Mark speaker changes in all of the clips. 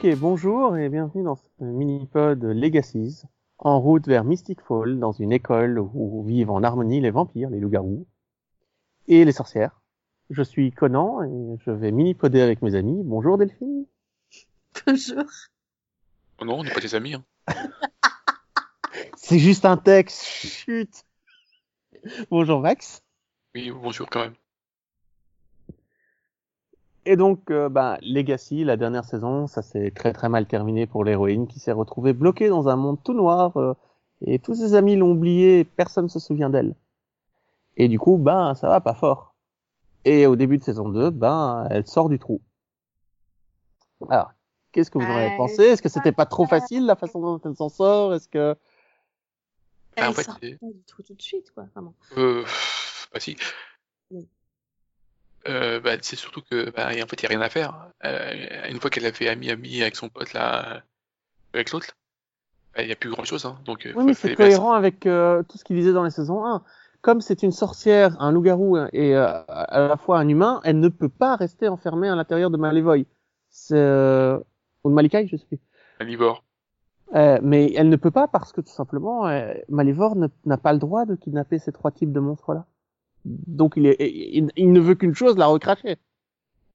Speaker 1: Ok, bonjour et bienvenue dans ce mini-pod Legacies, en route vers Mystic Fall, dans une école où vivent en harmonie les vampires, les loups-garous et les sorcières. Je suis Conan et je vais mini-poder avec mes amis. Bonjour Delphine.
Speaker 2: Bonjour.
Speaker 3: Oh non, on n'est pas des amis. Hein.
Speaker 1: C'est juste un texte, chut. Bonjour Max.
Speaker 3: Oui, bonjour quand même.
Speaker 1: Et donc, euh, bah, Legacy, la dernière saison, ça s'est très très mal terminé pour l'héroïne qui s'est retrouvée bloquée dans un monde tout noir euh, et tous ses amis l'ont oublié et personne se souvient d'elle. Et du coup, ben, ça va pas fort. Et au début de saison 2, ben, elle sort du trou. Alors, qu'est-ce que vous en avez
Speaker 2: Euh,
Speaker 1: pensé? Est-ce que c'était pas trop facile la façon dont elle s'en sort? Est-ce que
Speaker 3: Ah, en
Speaker 2: Elle
Speaker 3: fait,
Speaker 2: sort pas du tout tout de suite, quoi, vraiment.
Speaker 3: Euh, bah si. Euh, bah, c'est surtout que bah, en fait il n'y a rien à faire. Euh, une fois qu'elle a fait ami-ami avec son pote là, euh, avec l'autre, bah, il n'y a plus grand chose. Hein. Donc, euh,
Speaker 1: Oui, mais c'est cohérent avec euh, tout ce qu'il disait dans les saisons 1. Comme c'est une sorcière, un loup-garou et euh, à la fois un humain, elle ne peut pas rester enfermée à l'intérieur de Malevoy. C'est euh, ou de Malikai, je sais plus.
Speaker 3: Carnivore.
Speaker 1: Euh, mais elle ne peut pas parce que tout simplement, Malivore ne- n'a pas le droit de kidnapper ces trois types de monstres-là. Donc il, est, il, ne veut qu'une chose, la recracher.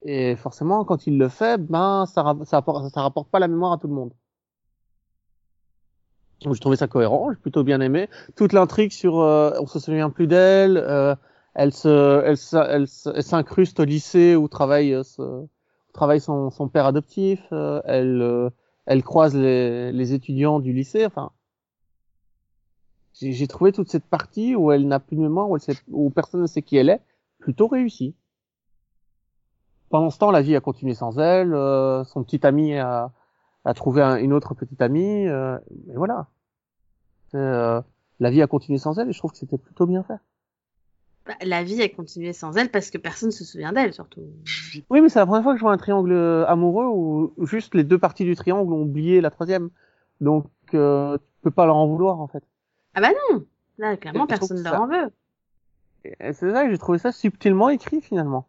Speaker 1: Et forcément, quand il le fait, ben ça, ra- ça, rapporte, pas la mémoire à tout le monde. J'ai trouvé ça cohérent, j'ai plutôt bien aimé. Toute l'intrigue sur, euh, on se souvient plus d'elle, euh, elle se, elle, s'incruste au lycée où travaille, euh, son père adoptif. euh, elle, euh, elle croise les, les étudiants du lycée. Enfin, j'ai trouvé toute cette partie où elle n'a plus de mémoire, où, elle sait, où personne ne sait qui elle est, plutôt réussie. Pendant ce temps, la vie a continué sans elle. euh, son petit ami a, a trouvé un- une autre petite amie. Euh, et voilà. Euh, la vie a continué sans elle et je trouve que c'était plutôt bien fait.
Speaker 2: Bah, la vie a continué sans elle parce que personne se souvient d'elle, surtout.
Speaker 1: Oui, mais c'est la première fois que je vois un triangle amoureux où juste les deux parties du triangle ont oublié la troisième. Donc, euh, tu peux pas leur en vouloir en fait.
Speaker 2: Ah bah non Là, clairement, personne ne leur en veut.
Speaker 1: C'est ça que j'ai trouvé ça subtilement écrit finalement.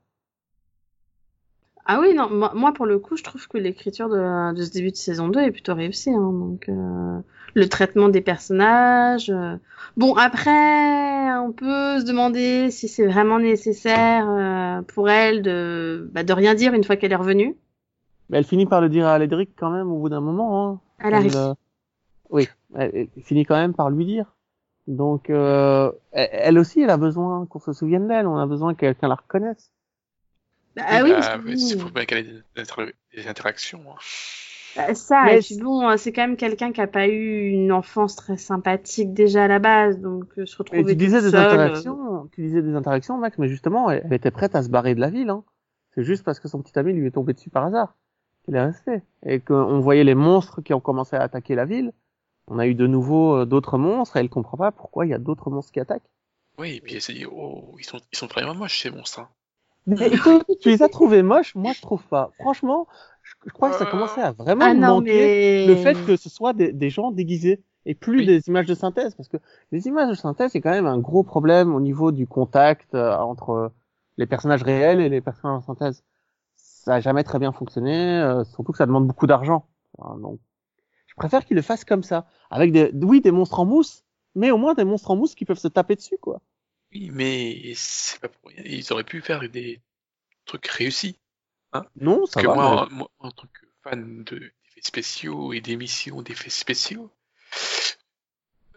Speaker 2: Ah oui, non, moi, pour le coup, je trouve que l'écriture de, de ce début de saison 2 est plutôt réussie. Hein, donc, euh, le traitement des personnages. euh. Bon, après, on peut se demander si c'est vraiment nécessaire euh, pour elle de, bah, de rien dire une fois qu'elle est revenue.
Speaker 1: Mais elle finit par le dire à Aledric quand même au bout d'un moment. Hein.
Speaker 2: Elle arrive.
Speaker 1: euh, Oui, elle, elle finit quand même par lui dire. Donc, euh, elle, elle aussi, elle a besoin qu'on se souvienne d'elle. On a besoin que quelqu'un la reconnaisse.
Speaker 2: Ah oui,
Speaker 3: bah, il faut bien qu'elle ait des, des inter- des interactions. hein.
Speaker 2: bah, ça,
Speaker 1: Mais
Speaker 2: et puis bon, euh, c'est quand même quelqu'un qui a pas eu une enfance très sympathique déjà à la base, donc euh, se
Speaker 1: Et
Speaker 2: retrouver
Speaker 1: tu disais
Speaker 2: toute
Speaker 1: des
Speaker 2: seule, euh,
Speaker 1: interactions, tu disais des interactions, Max, mais justement, elle, elle était prête à se barrer de la ville. Hein. C'est juste parce que son petit ami lui est tombé dessus par hasard qu'elle est restée. Et qu'on voyait les monstres qui ont commencé à attaquer la ville. On a eu de nouveau euh, d'autres monstres et elle comprend pas pourquoi il y a d'autres monstres qui attaquent.
Speaker 3: Oui, et puis elle s'est dit, oh, ils sont, ils sont vraiment moches ces monstres. Hein.
Speaker 1: Mais écoute, tu les as trouvés moches, moi je trouve pas. Franchement, je, je crois que ça
Speaker 3: Euh.
Speaker 1: commençait à vraiment
Speaker 2: Ah non,
Speaker 1: manquer
Speaker 2: mais
Speaker 1: le fait que ce soit des, des gens déguisés et plus
Speaker 3: Oui.
Speaker 1: des images de synthèse parce que les images de synthèse c'est quand même un gros problème au niveau du contact euh, entre les personnages réels et les personnages en synthèse. Ça a jamais très bien fonctionné, euh, surtout que ça demande beaucoup d'argent. Enfin, donc, je préfère qu'ils le fassent comme ça, avec des, oui, des monstres en mousse, mais au moins des monstres en mousse qui peuvent se taper dessus, quoi.
Speaker 3: Oui, mais c'est pas pour rien. Ils auraient pu faire des trucs réussis.
Speaker 1: Non, ça
Speaker 3: Parce que
Speaker 1: va.
Speaker 3: moi, moi, en tant que fan de- d'effets spéciaux et d'émissions d'effets spéciaux,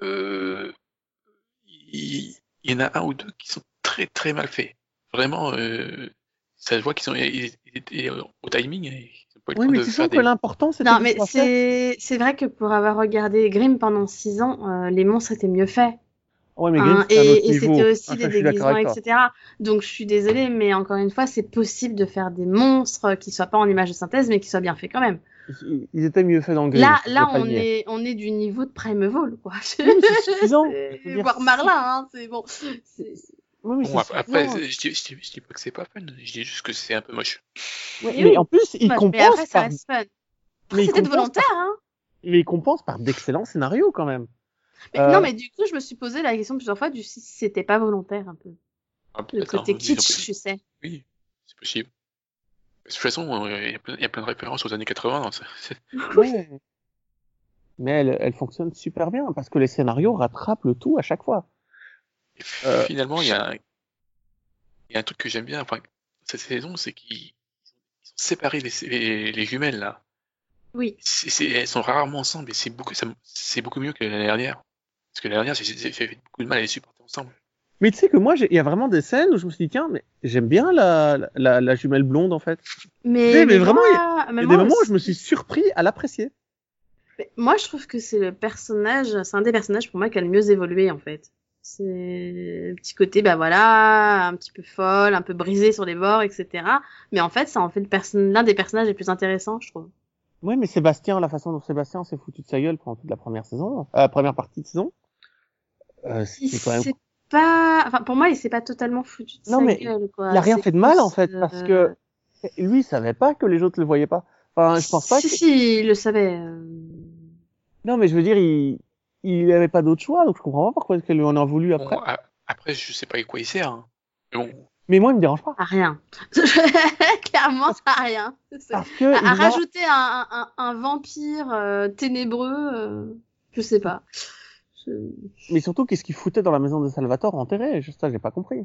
Speaker 3: euh, il, il y en a un ou deux qui sont très très mal faits. Vraiment, euh, ça se voit qu'ils sont ils, au timing
Speaker 1: Oui, mais
Speaker 3: de
Speaker 1: tu sens
Speaker 3: des...
Speaker 1: que l'important c'était
Speaker 2: Non,
Speaker 1: que
Speaker 2: mais c'est c'est vrai que pour avoir regardé Grimm pendant six ans, euh, les monstres étaient mieux faits.
Speaker 1: Ouais, mais
Speaker 2: hein,
Speaker 1: Grimm, c'est autre
Speaker 2: et c'était aussi
Speaker 1: Ah,
Speaker 2: des déguisements, etc. Donc je suis désolée, mais encore une fois, c'est possible de faire des monstres qui soient pas en image de synthèse, mais qui soient bien faits quand même.
Speaker 1: Ils- étaient mieux faits dans Grimm.
Speaker 2: là, là, on est on est du niveau de Primeval, quoi.
Speaker 1: Oui, mais c'est suffisant.
Speaker 2: C'est-
Speaker 1: Je veux dire,
Speaker 2: Voire Marlin, hein, c'est. C'est-
Speaker 3: Bon, après, je dis, je, dis, je dis pas que c'est pas fun, je dis juste que c'est un peu moche.
Speaker 1: Ouais, mais
Speaker 2: oui,
Speaker 1: en plus, il
Speaker 2: mais
Speaker 1: compense
Speaker 2: après, ça
Speaker 1: par,
Speaker 2: fun.
Speaker 1: mais
Speaker 2: c'était volontaire, hein.
Speaker 1: mais il compense par d'excellents scénarios quand même.
Speaker 2: Mais
Speaker 1: Euh,
Speaker 2: Non, mais du coup, je me suis posé la question plusieurs fois du si c'était pas volontaire un peu.
Speaker 3: Ah,
Speaker 2: Le côté
Speaker 3: hein,
Speaker 2: kitsch, tu sais.
Speaker 3: Oui, c'est possible. De toute façon, euh, il y, a plein- il y a plein de références aux années 80. dans ce- c'est-
Speaker 1: Ouais. Mais elle, elle fonctionne super bien parce que les scénarios rattrapent le tout à chaque fois.
Speaker 3: Et
Speaker 1: Euh,
Speaker 3: Finalement, il y a, un- il y a un truc que j'aime bien, enfin, cette saison, c'est qu'ils ils ont séparé les, les, les jumelles, là.
Speaker 2: Oui.
Speaker 3: Elles sont rarement ensemble et c'est beaucoup, c'est mieux que l'année dernière. Parce que l'année dernière, j'ai fait beaucoup de mal à les supporter ensemble.
Speaker 1: Mais tu sais que moi, il y a vraiment des scènes où je me suis dit, tiens, mais j'aime bien la, la, la jumelle blonde en fait.
Speaker 2: Mais,
Speaker 1: mais vraiment,
Speaker 2: moi,
Speaker 1: Il y a
Speaker 2: moi
Speaker 1: des moments où je me suis surpris à l'apprécier.
Speaker 2: Moi, je trouve que c'est le personnage, c'est un des personnages pour moi qui a le mieux évolué en fait. C'est un petit côté, bah voilà, un petit peu folle, un peu brisé sur les bords, etc. Mais en fait, ça en fait le l'un des personnages les plus intéressants, je trouve.
Speaker 1: Ouais, mais Sébastien, la façon dont Sébastien s'est foutu de sa gueule pendant toute la première saison, euh, la première partie de saison, euh, c'est quand même.
Speaker 2: pas, enfin pour moi, il s'est pas totalement foutu de
Speaker 1: Non,
Speaker 2: sa
Speaker 1: mais
Speaker 2: gueule. Quoi.
Speaker 1: Il a rien fait de mal en fait, parce
Speaker 2: euh,
Speaker 1: que lui, il savait pas que les autres le voyaient pas. Enfin, je pense pas.
Speaker 2: Si
Speaker 1: que-
Speaker 2: si, il le savait. euh.
Speaker 1: Non, mais je veux dire, il, il avait pas d'autre choix, donc je comprends pas pourquoi est-ce qu'elle lui en a voulu après.
Speaker 3: Bon, après, je sais pas à quoi il sert. hein. Mais bon,
Speaker 1: Mais moi, il me dérange pas.
Speaker 2: À rien. Clairement, ça a rien.
Speaker 1: Parce que
Speaker 2: À, à
Speaker 1: va-
Speaker 2: rajouter un, un, un vampire euh, ténébreux, euh, je sais pas. Je-
Speaker 1: Mais surtout, qu'est-ce qu'il foutait dans la maison de Salvatore enterré? Je- Ça, j'ai pas compris.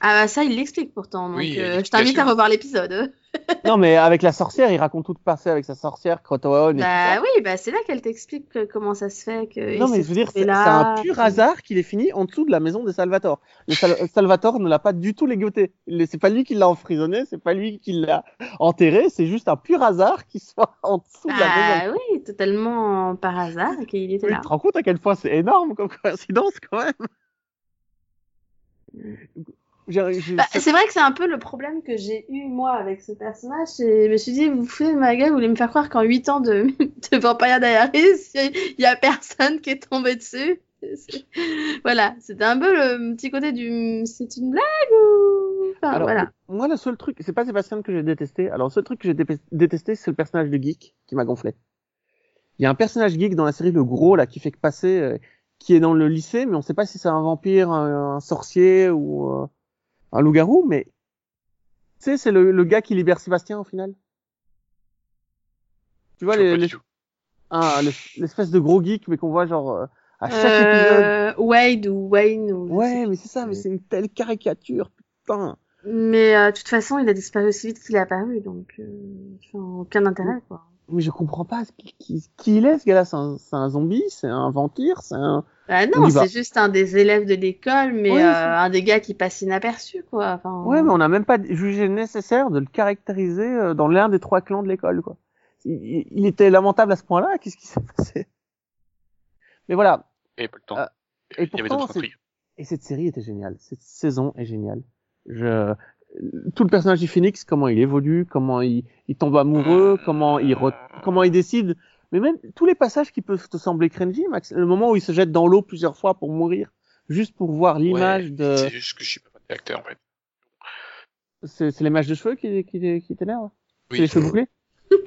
Speaker 2: Ah bah ça, il l'explique pourtant. Donc
Speaker 3: Oui,
Speaker 2: euh, je t'invite à revoir l'épisode.
Speaker 1: non, mais avec la sorcière, il raconte tout le passé avec sa sorcière, Crotoon et
Speaker 2: Bah oui, bah c'est là qu'elle t'explique que- comment ça se fait que.
Speaker 1: Non, mais je veux dire, c'est un pur hasard qu'il est fini en dessous de la maison de Salvatore. Le Sal- Salvatore ne l'a pas du tout légoté. C'est pas lui qui l'a emprisonné, c'est pas lui qui l'a enterré, c'est juste un pur hasard qu'il soit en dessous de la maison.
Speaker 2: Ah oui, totalement par hasard qu'il était
Speaker 1: Oui,
Speaker 2: là.
Speaker 1: tu te rends compte à quel point c'est énorme comme coïncidence quand même j'ai-
Speaker 2: Bah, c'est vrai que c'est un peu le problème que j'ai eu moi avec ce personnage. c'est- Je me suis dit, vous foutez de ma gueule, vous voulez me faire croire qu'en 8 ans de, de Vampire Diaries, il y a personne qui est tombé dessus? Voilà, c'était un peu le petit côté du c'est une blague ou. Enfin,
Speaker 1: Alors,
Speaker 2: voilà.
Speaker 1: moi, le seul truc, c'est pas Sébastien que j'ai détesté. Alors, le seul truc que j'ai dé- détesté, c'est le personnage de geek qui m'a gonflé. Il y a un personnage geek dans la série, le gros, là, qui fait que passer, euh, qui est dans le lycée, mais on sait pas si c'est un vampire, un, un sorcier ou euh, un loup-garou, mais tu sais, c'est le, le gars qui libère Sébastien au final. Tu vois, les, les- l'es- l'espèce de gros geek, mais qu'on voit genre euh, à chaque épisode.
Speaker 2: Euh, Wade ou Wayne ou.
Speaker 1: Ouais, mais c'est ça, mais c'est une telle caricature, putain.
Speaker 2: Mais euh, de toute façon, il a disparu aussi vite qu'il est apparu, donc euh, aucun intérêt quoi.
Speaker 1: Mais je comprends pas qui, qui, qui il est ce gars-là. C'est un, c'est un zombie, c'est un vampire, c'est un.
Speaker 2: Bah
Speaker 1: On
Speaker 2: non, c'est juste un des élèves de l'école, mais
Speaker 1: Ouais,
Speaker 2: euh, un des gars qui passe inaperçu quoi. Enfin,
Speaker 1: Ouais, mais on n'a même pas jugé nécessaire de le caractériser euh, dans l'un des trois clans de l'école, quoi. Il, était lamentable à ce point-là. Qu'est-ce qui s'est passé? Mais voilà.
Speaker 3: Avait pas le temps.
Speaker 1: Ah, et
Speaker 3: il y avait
Speaker 1: pourtant. Et cette série était géniale. Cette saison est géniale. Je tout le personnage du Phoenix, comment il évolue, comment il, il tombe amoureux, comment il re- comment il décide. Mais même tous les passages qui peuvent te sembler cringy, Max, le moment où il se jette dans l'eau plusieurs fois pour mourir, juste pour voir l'image
Speaker 3: Ouais,
Speaker 1: de,
Speaker 3: C'est juste que je suis pas acteurs, en fait.
Speaker 1: c'est c'est l'image de cheveux qui qui, qui t'énerve. C'est les cheveux bouclés.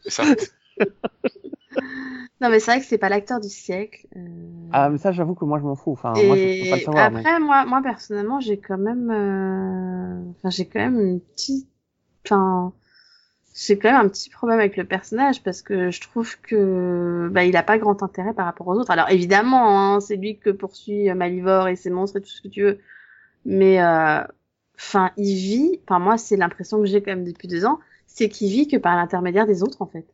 Speaker 3: c'est ça.
Speaker 2: Non, mais c'est vrai que c'est pas l'acteur du siècle. euh,
Speaker 1: Ah, mais ça, j'avoue que moi je m'en fous. Enfin, moi je peux pas le
Speaker 2: Et
Speaker 1: savoir. mais-
Speaker 2: après, moi, moi personnellement, j'ai quand même, euh, enfin, j'ai quand même une petite, enfin, j'ai quand même un petit problème avec le personnage parce que je trouve que, bah, il a pas grand intérêt par rapport aux autres. Alors évidemment, hein, c'est lui que poursuit euh, Malivore et ses monstres et tout ce que tu veux, mais, euh, enfin, il vit. Enfin, moi, c'est l'impression que j'ai quand même depuis deux ans, c'est qu'il vit que par l'intermédiaire des autres, en fait.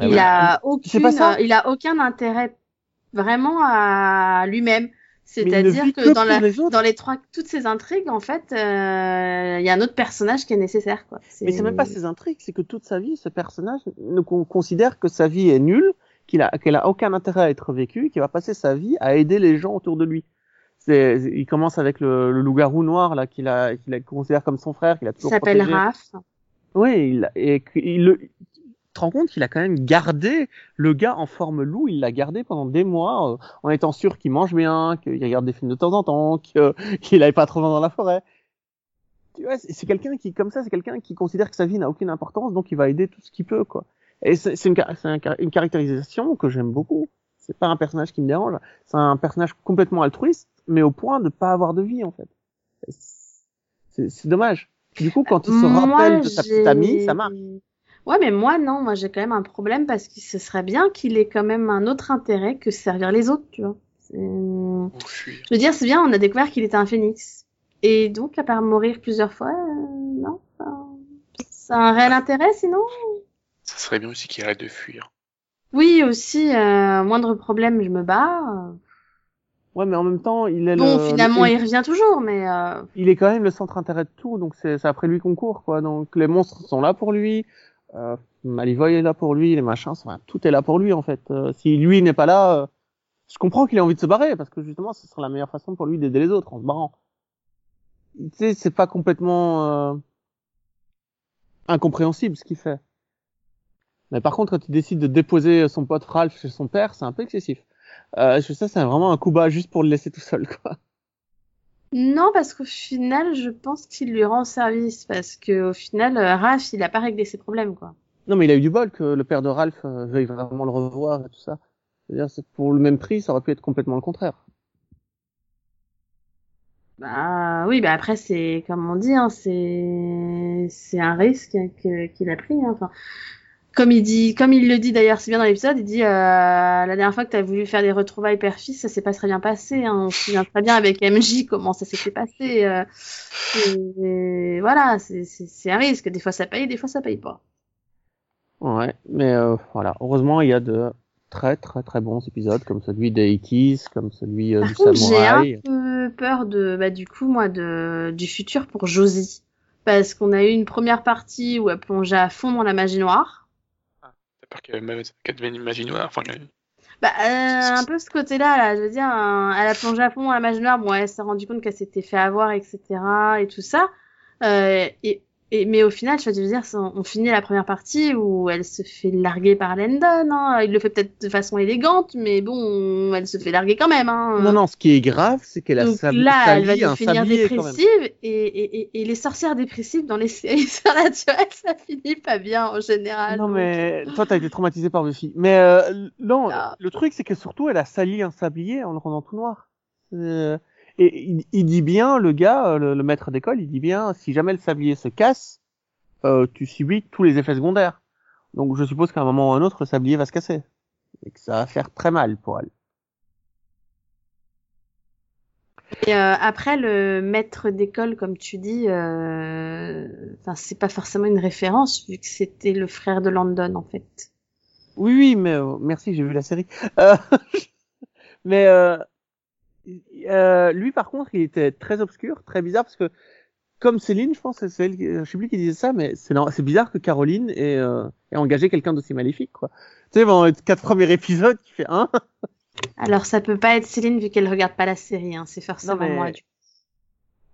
Speaker 2: Il
Speaker 1: ouais.
Speaker 2: a
Speaker 1: C'est pas
Speaker 2: aucune,
Speaker 1: ça
Speaker 2: euh, il a aucun intérêt vraiment à lui-même.
Speaker 1: Il
Speaker 2: C'est-à-dire que,
Speaker 1: que
Speaker 2: dans, la,
Speaker 1: les
Speaker 2: dans les trois, toutes ces intrigues, en fait, euh, il y a un autre personnage qui est nécessaire, quoi.
Speaker 1: Mais c'est même pas ses intrigues, c'est que toute sa vie, ce personnage ne con- considère que sa vie est nulle, qu'il a, qu'elle a aucun intérêt à être vécue, qu'il va passer sa vie à aider les gens autour de lui. C'est, il commence avec le, le loup-garou noir là, qu'il a, qu'il a- considère comme son frère, qu'il a
Speaker 2: Il
Speaker 1: toujours
Speaker 2: s'appelle
Speaker 1: protégé.
Speaker 2: Raph.
Speaker 1: Oui, il, et qu'il le, tu te rends compte qu'il a quand même gardé le gars en forme loup, il l'a gardé pendant des mois, euh, en étant sûr qu'il mange bien, qu'il regarde des films de temps en temps, qu'il n'aille pas trop loin dans la forêt. Tu vois, c'est quelqu'un qui, comme ça, c'est quelqu'un qui considère que sa vie n'a aucune importance, donc il va aider tout ce qu'il peut, quoi. Et c'est une, une caractérisation que j'aime beaucoup. C'est pas un personnage qui me dérange, c'est un personnage complètement altruiste, mais au point de pas avoir de vie, en fait. C'est dommage. Du coup, quand il se
Speaker 2: Moi,
Speaker 1: rappelle de sa petite amie, ça marche.
Speaker 2: Ouais, mais moi, non, moi j'ai quand même un problème parce que ce serait bien qu'il ait quand même un autre intérêt que servir les autres, tu vois.
Speaker 3: Fuir.
Speaker 2: Je veux dire, c'est bien, on a découvert qu'il était un phénix. Et donc, à part mourir plusieurs fois, euh, non. Ça a un réel intérêt, sinon?
Speaker 3: Ça serait bien aussi qu'il arrête de fuir.
Speaker 2: Oui, aussi, euh, moindre problème, je me bats.
Speaker 1: Ouais, mais en même temps, il est
Speaker 2: Bon,
Speaker 1: le,
Speaker 2: finalement,
Speaker 1: le-
Speaker 2: il revient toujours, mais euh,
Speaker 1: il est quand même le centre intérêt de tout, donc c'est c'est après lui qu'on court, quoi. Donc les monstres sont là pour lui, euh, Malivoy est là pour lui, les machins, enfin, tout est là pour lui en fait. Euh, si lui n'est pas là, euh, je comprends qu'il ait envie de se barrer parce que justement, ce sera la meilleure façon pour lui d'aider les autres en se barrant. Tu sais, c'est pas complètement euh, incompréhensible ce qu'il fait. Mais par contre, quand il décide de déposer son pote Ralph chez son père, c'est un peu excessif. Euh, ça, c'est vraiment un coup bas juste pour le laisser tout seul, quoi.
Speaker 2: Non, parce qu'au final, je pense qu'il lui rend service, parce que au final, euh, Raph, il a pas réglé ses problèmes, quoi.
Speaker 1: Non, mais il a eu du bol que le père de Ralph euh, veuille vraiment le revoir et tout ça. C'est-à-dire, c'est pour le même prix, ça aurait pu être complètement le contraire.
Speaker 2: Bah oui, bah après c'est comme on dit, hein, c'est c'est un risque que- qu'il a pris. hein. Enfin, comme il dit, comme il le dit d'ailleurs, c'est bien dans l'épisode, il dit euh, la dernière fois que tu as voulu faire des retrouvailles père-fils, ça s'est pas très bien passé. Hein. On se souvient très bien avec MJ comment ça s'était passé. euh, et voilà, c'est un risque. Des fois ça paye, des fois ça paye pas.
Speaker 1: Ouais, mais euh, voilà. Heureusement, il y a de très très très bons épisodes, comme celui des 80s, comme celui euh,
Speaker 2: Par
Speaker 1: du
Speaker 2: contre, j'ai un peu peur de, bah, du coup, moi, de, du futur pour Josie. Parce qu'on a eu une première partie où elle plongeait à fond dans la magie noire.
Speaker 3: Peur qu'elle qu'elle devienne une magie noire. Enfin,
Speaker 2: Bah, euh, un peu ce côté-là, là, je veux dire, elle a plongé à fond dans la magie noire, elle s'est rendue compte qu'elle s'était fait avoir, etc., et tout ça. Euh, et, et, mais au final, je veux dire, on finit la première partie où elle se fait larguer par Landon, hein. Il le fait peut-être de façon élégante, mais bon, elle se fait larguer quand même, hein.
Speaker 1: Non, non, ce qui est grave, c'est qu'elle a sab-
Speaker 2: là, elle va devenir dépressive et, et, et, les sorcières dépressives dans les séries surnaturelles, ça finit pas bien en général.
Speaker 1: Non,
Speaker 2: donc.
Speaker 1: mais toi, t'as été traumatisé par Buffy. Mais euh, non,
Speaker 2: Ah.
Speaker 1: le truc, c'est que surtout, elle a sali un sablier en le rendant tout noir. Euh, et il, il dit bien, le gars, euh, le, le maître d'école, il dit bien, si jamais le sablier se casse, euh, tu subis tous les effets secondaires. Donc, je suppose qu'à un moment ou à un autre, le sablier va se casser. Et que ça va faire très mal pour elle.
Speaker 2: Et euh, après, le maître d'école, comme tu dis, euh... enfin, c'est pas forcément une référence vu que c'était le frère de Landon en fait.
Speaker 1: Oui, oui, mais euh, merci, j'ai vu la série. Euh, mais euh, lui, par contre, il était très obscur, très bizarre, parce que comme Céline, je pense, que c'est je sais plus qui disait ça, mais c'est bizarre que Caroline ait, euh, ait engagé quelqu'un d'aussi maléfique, quoi. Tu sais, les quatre premiers épisodes, qui fait un.
Speaker 2: Alors ça peut pas être Céline vu qu'elle regarde pas la série, hein. c'est forcément
Speaker 1: Non, mais-
Speaker 2: moi. Du...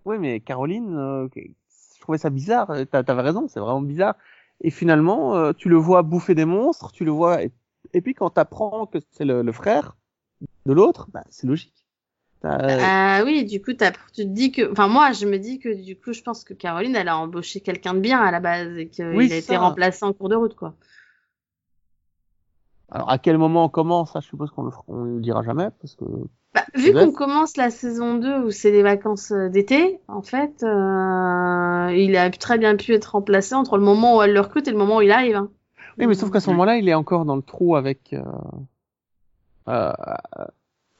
Speaker 1: Oui, mais Caroline, euh, je trouvais ça bizarre. euh, T'a- T'avais raison, c'est vraiment bizarre. Et finalement, euh, tu le vois bouffer des monstres, tu le vois. Et, et puis quand t'apprends que c'est le, le frère de l'autre, bah, c'est logique. T'as-
Speaker 2: Ah oui, du coup, tu te dis que, enfin moi, je me dis que du coup, je pense que Caroline, elle a embauché quelqu'un de bien à la base et qu'il
Speaker 1: Oui,
Speaker 2: a été remplacé en cours de route, quoi.
Speaker 1: Alors à quel moment, comment, ça je suppose qu'on on le dira jamais parce que
Speaker 2: Bah, vu qu'on commence la saison 2 où c'est les vacances euh, d'été, en fait, euh, il a très bien pu être remplacé entre le moment où elle le recrute et le moment où il arrive. Hein.
Speaker 1: oui, mais sauf qu'à ce moment-là, il est encore dans le trou avec euh, euh,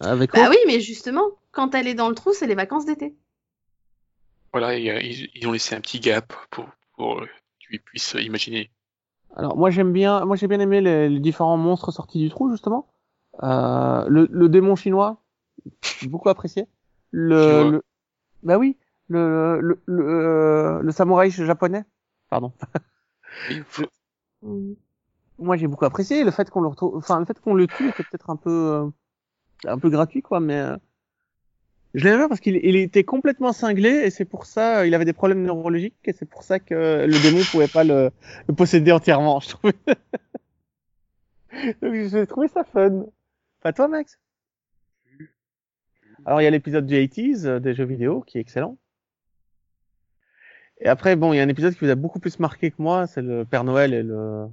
Speaker 1: avec
Speaker 2: Bah oui, mais justement, quand elle est dans le trou, c'est les vacances d'été.
Speaker 3: Voilà, et, euh, ils, ils ont laissé un petit gap pour, pour euh, que tu puisses imaginer.
Speaker 1: Alors moi j'aime bien, moi j'ai bien aimé les, les différents monstres sortis du trou justement. Euh, le, le démon chinois, j'ai beaucoup apprécié. Le, le bah oui, le le le, le samouraï japonais. Pardon. Moi j'ai beaucoup apprécié le fait qu'on le retrouve, enfin le fait qu'on le tue était peut-être un peu euh, un peu gratuit quoi, mais euh, je l'aimais bien parce qu'il il était complètement cinglé et c'est pour ça il avait des problèmes neurologiques et c'est pour ça que le démon pouvait pas le, le posséder entièrement. Je trouvais. Donc j'ai trouvé ça fun. Pas toi Max? Alors il y a l'épisode du 80s euh, des jeux vidéo qui est excellent. Et après bon il y a un épisode qui vous a beaucoup plus marqué que moi, c'est le Père Noël et le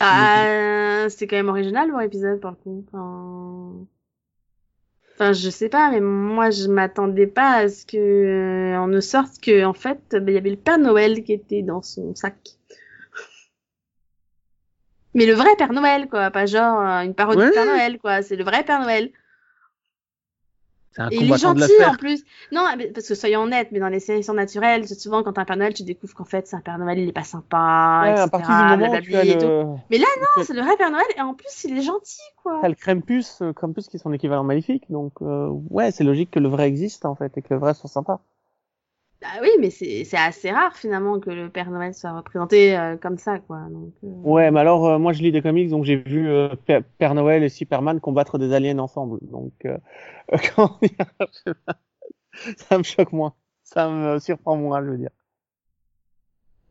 Speaker 2: Ah, c'est quand même original leur épisode, par coup. Enfin... Enfin, je sais pas, mais moi, je m'attendais pas à ce que euh, on ne sorte que, en fait, bah, il y avait le Père Noël qui était dans son sac. Mais le vrai Père Noël, quoi, pas genre euh, une parodie
Speaker 1: Ouais.
Speaker 2: de Père Noël, quoi. C'est le vrai Père Noël.
Speaker 1: C'est un
Speaker 2: Et il est
Speaker 1: de
Speaker 2: gentil en plus. Non, parce que soyons honnêtes, mais dans les séries surnaturelles, c'est souvent quand t'as un Père Noël, tu découvres qu'en fait, c'est un Père Noël, il est pas sympa,
Speaker 1: Ouais,
Speaker 2: etc.
Speaker 1: à partir du moment où tu as
Speaker 2: blablabli et tout.
Speaker 1: le,
Speaker 2: Mais là, Non, c'est le vrai Père Noël, et en plus, il est gentil, quoi.
Speaker 1: as le Krampus, euh, Krampus qui est son équivalent maléfique, donc euh, ouais, c'est logique que le vrai existe en fait et que le vrai soit sympa.
Speaker 2: Bah oui, mais c'est assez rare finalement que le Père Noël soit représenté euh, comme ça, quoi. Donc, euh,
Speaker 1: Ouais, mais alors euh, moi je lis des comics, donc j'ai vu Père Noël et Superman combattre des aliens ensemble, donc comment dire, ça me choque moins, ça me surprend moins, je veux dire.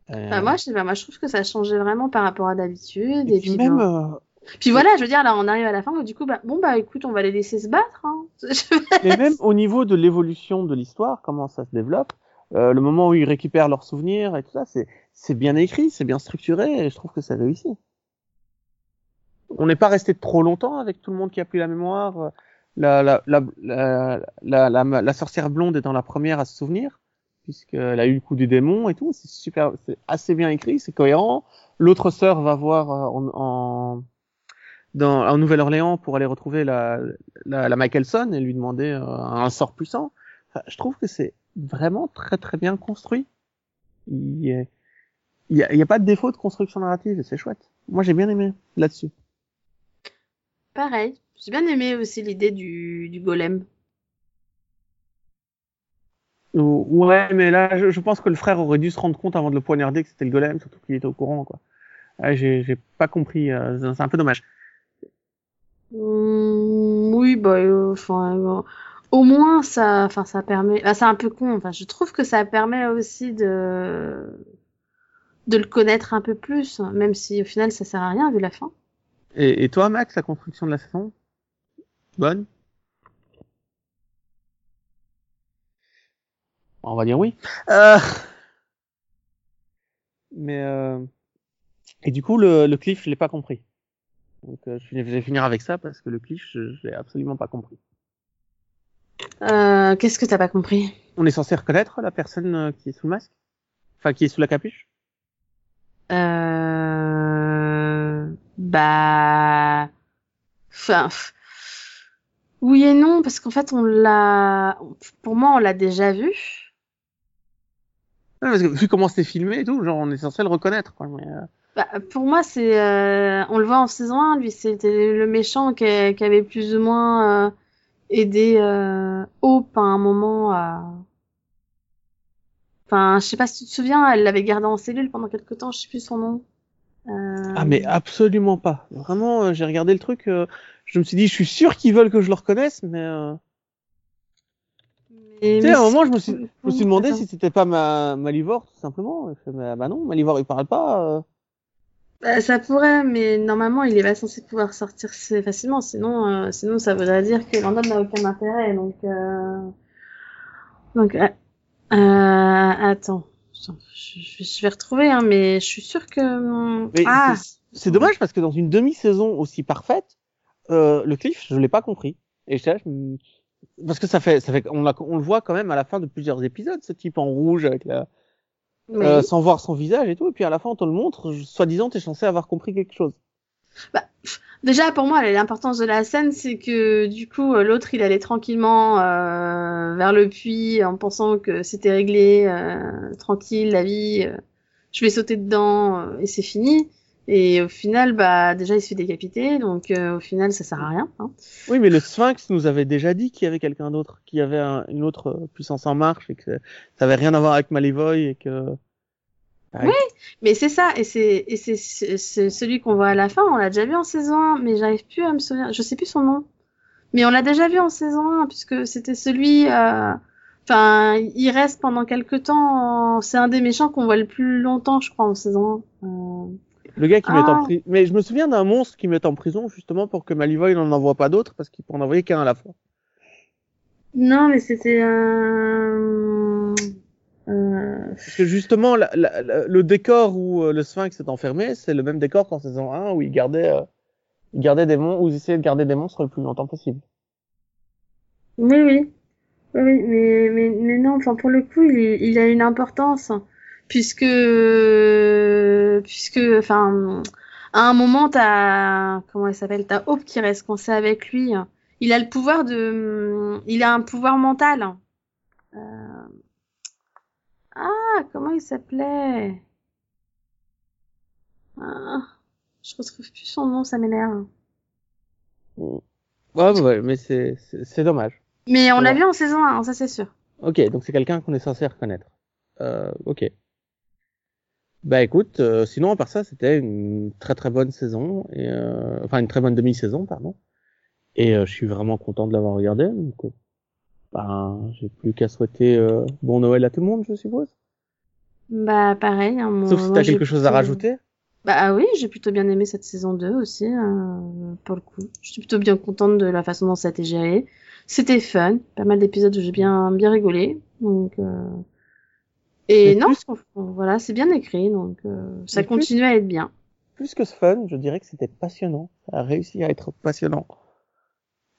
Speaker 2: Enfin, moi, je sais pas, moi, je trouve que ça a changé vraiment par rapport à d'habitude.
Speaker 1: et
Speaker 2: Et,
Speaker 1: puis même,
Speaker 2: puis voilà, je veux dire, là, on arrive à la fin où du coup, bah, bon, bah, écoute, on va les laisser se battre. Hein.
Speaker 1: Mais même au niveau de l'évolution de l'histoire, comment ça se développe, le moment où ils récupèrent leurs souvenirs et tout ça, c'est bien écrit, c'est bien structuré et je trouve que c'est réussi. On n'est pas resté trop longtemps avec tout le monde qui a plus la mémoire. La la la la sorcière blonde est dans la première à se souvenir puisqu'elle a eu le coup du démon et tout. C'est super, c'est assez bien écrit, c'est cohérent. L'autre sœur va voir euh, en, en dans en Nouvelle-Orléans pour aller retrouver la la, et lui demander euh, un sort puissant. Je trouve que c'est vraiment très très bien construit. Il y a, il y a, il y a pas de défaut de construction narrative et c'est chouette. Moi j'ai bien aimé là-dessus.
Speaker 2: Pareil. J'ai bien aimé aussi l'idée du, du golem.
Speaker 1: Ou- Ouais, mais là je, je pense que le frère aurait dû se rendre compte avant de le poignarder que c'était le golem, surtout qu'il était au courant quoi. Ah, j'ai pas compris, euh, c'est c'est un peu dommage.
Speaker 2: Hum, oui, bah, euh, enfin, euh, au moins, ça, enfin, ça permet, ah, c'est un peu con, enfin, je trouve que ça permet aussi de, de le connaître un peu plus, même si au final, ça sert à rien vu la fin.
Speaker 1: Et, et toi Max, la construction de la saison? Bonne? On va dire oui. Euh... Mais euh... et du coup le, le cliff je l'ai pas compris. Donc euh, je vais je vais finir avec ça parce que le cliff je, je l'ai absolument pas compris.
Speaker 2: Euh, qu'est-ce que t'as pas compris?
Speaker 1: On est censé reconnaître la personne euh, qui est sous le masque, enfin qui est sous la capuche?
Speaker 2: Euh... Bah... Enfin... Oui et non, parce qu'en fait, on l'a... Pour moi, on l'a déjà vu.
Speaker 1: Ouais, parce que vu comment c'est filmé et tout, genre on est censé le reconnaître. Quoi, mais, euh,
Speaker 2: Bah, pour moi, c'est... euh, On le voit en saison 1, lui, c'était le méchant qui, qui avait plus ou moins aidé euh, Hope à un moment à... Enfin, je sais pas si tu te souviens, elle l'avait gardé en cellule pendant quelque temps, je sais plus son nom. Euh,
Speaker 1: Ah mais absolument pas. Vraiment, euh, j'ai regardé le truc, euh, je me suis dit, je suis sûr qu'ils veulent que je le reconnaisse, mais
Speaker 2: mais-
Speaker 1: tu sais, à un moment, je me suis, je me suis demandé
Speaker 2: Attends.
Speaker 1: si c'était pas ma Malivore, tout simplement. Je fais, bah, bah non, Malivore il parle pas.
Speaker 2: Bah, ça pourrait, mais normalement, il est pas censé pouvoir sortir facilement. Sinon, euh, sinon, ça voudrait dire que Landon n'a aucun intérêt. Donc, euh... donc, euh, euh, attends, je, je- vais retrouver, hein, mais je suis sûre que.
Speaker 1: Mais
Speaker 2: ah,
Speaker 1: c'est- dommage parce que dans une demi-saison aussi parfaite, euh, le cliff, je l'ai pas compris. Et je, je parce que ça fait, ça fait, on, on le voit quand même à la fin de plusieurs épisodes, ce type en rouge avec la,
Speaker 2: oui.
Speaker 1: euh, sans voir son visage et tout. Et puis à la fin, on te le montre, soi-disant, t'es censé avoir compris quelque chose.
Speaker 2: Déjà, pour moi, l'importance de la scène, c'est que du coup, euh, l'autre, il allait tranquillement euh, vers le puits en pensant que c'était réglé, euh, tranquille, la vie. euh, je vais sauter dedans euh, et c'est fini. Et au final, bah déjà, il se fait décapiter, donc euh, au final, ça sert à rien. Hein.
Speaker 1: Oui, mais le Sphinx nous avait déjà dit qu'il y avait quelqu'un d'autre, qui avait un- une autre euh, puissance en marche et que ça avait rien à voir avec Malivoy et que.
Speaker 2: Oui. Mais c'est ça, et c'est celui qu'on voit à la fin. On l'a déjà vu en saison 1, mais j'arrive plus à me souvenir. Je sais plus son nom. Mais on l'a déjà vu en saison 1, puisque c'était celui. euh, Enfin, il reste pendant quelques temps. en- C'est un des méchants qu'on voit le plus longtemps, je crois, en saison 1. Euh,
Speaker 1: Le gars qui met en
Speaker 2: Ah.
Speaker 1: prison. Mais je me souviens d'un monstre qui met en prison justement pour que Malivoy n'en envoie pas d'autres parce qu'il peut en envoyer qu'un à la fois.
Speaker 2: Non, mais c'était un. Euh...
Speaker 1: Parce que justement, la- la- la- le décor où euh, le Sphinx est enfermé, c'est le même décor qu'en saison 1 où il gardait, euh, il gardait des monstres, où ils essayaient de garder des monstres le plus longtemps possible.
Speaker 2: Oui, oui. Oui, mais, mais, mais non, enfin, pour le coup, il, il a une importance, puisque, puisque, enfin, à un moment, t'as, comment elle s'appelle, t'as Hope qui reste coincée avec lui. Il a le pouvoir de, il a un pouvoir mental. Euh... Ah, comment il s'appelait? Ah, Je retrouve plus son nom, ça m'énerve.
Speaker 1: Ouais, ouais, mais c'est, c'est dommage.
Speaker 2: Mais on l'a vu en saison 1, ça c'est sûr.
Speaker 1: Ok, donc c'est quelqu'un qu'on est censé reconnaître. Euh, ok. Bah écoute, euh, sinon à part ça, c'était une très très bonne saison, et, euh, enfin une très bonne demi-saison, pardon. Et euh, je suis vraiment content de l'avoir regardé. Donc, ben, j'ai plus qu'à souhaiter euh, bon Noël à tout le monde, je suppose.
Speaker 2: Bah pareil. Hein, moi-
Speaker 1: Sauf si t'as quelque chose à rajouter.
Speaker 2: Bah ah oui, j'ai plutôt bien aimé cette saison 2 aussi, euh, pour le coup. Je suis plutôt bien contente de la façon dont ça a été géré. C'était fun, pas mal d'épisodes où j'ai bien bien rigolé. Donc euh... et non,
Speaker 1: plus-
Speaker 2: voilà, c'est bien écrit, donc euh, ça
Speaker 1: Mais plus-
Speaker 2: continue à être bien.
Speaker 1: Plus que ce fun, je dirais que c'était passionnant. Ça a réussi à être passionnant.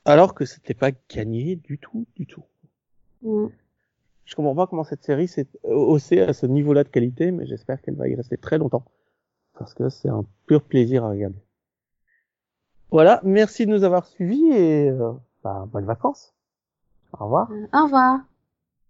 Speaker 1: Alors que c'était pas gagné du tout, du tout.
Speaker 2: Mm.
Speaker 1: Je comprends pas comment cette série s'est haussée à ce niveau-là de qualité, mais j'espère qu'elle va y rester très longtemps. Parce que c'est un pur plaisir à regarder. Voilà, merci de nous avoir suivis et euh, bah, bonnes vacances. Au revoir.
Speaker 2: Au revoir.